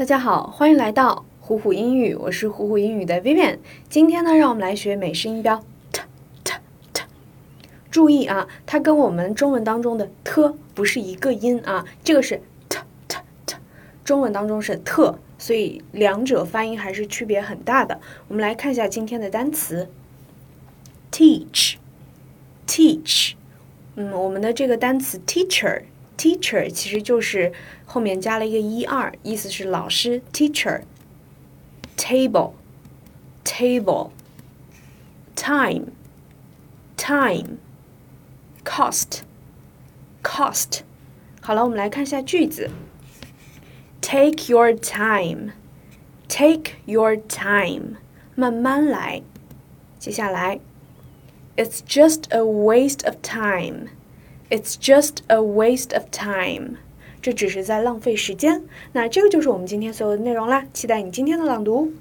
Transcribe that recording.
大家好，欢迎来到虎虎英语，我是虎虎英语的 Vivian。今天呢，让我们来学美式音标 t t t。注意啊，它跟我们中文当中的 t 不是一个音啊，这个是 t t t，中文当中是特，所以两者发音还是区别很大的。我们来看一下今天的单词，teach，teach。嗯，我们的这个单词 teacher。Teacher 其实就是后面加了一个一二，意思是老师。Teacher。Table。Table。Time。Time。Cost。Cost。好了，我们来看一下句子。Take your time。Take your time。慢慢来。接下来，It's just a waste of time。 It's just a waste of time，这只是在浪费时间。那这个就是我们今天所有的内容啦，期待你今天的朗读。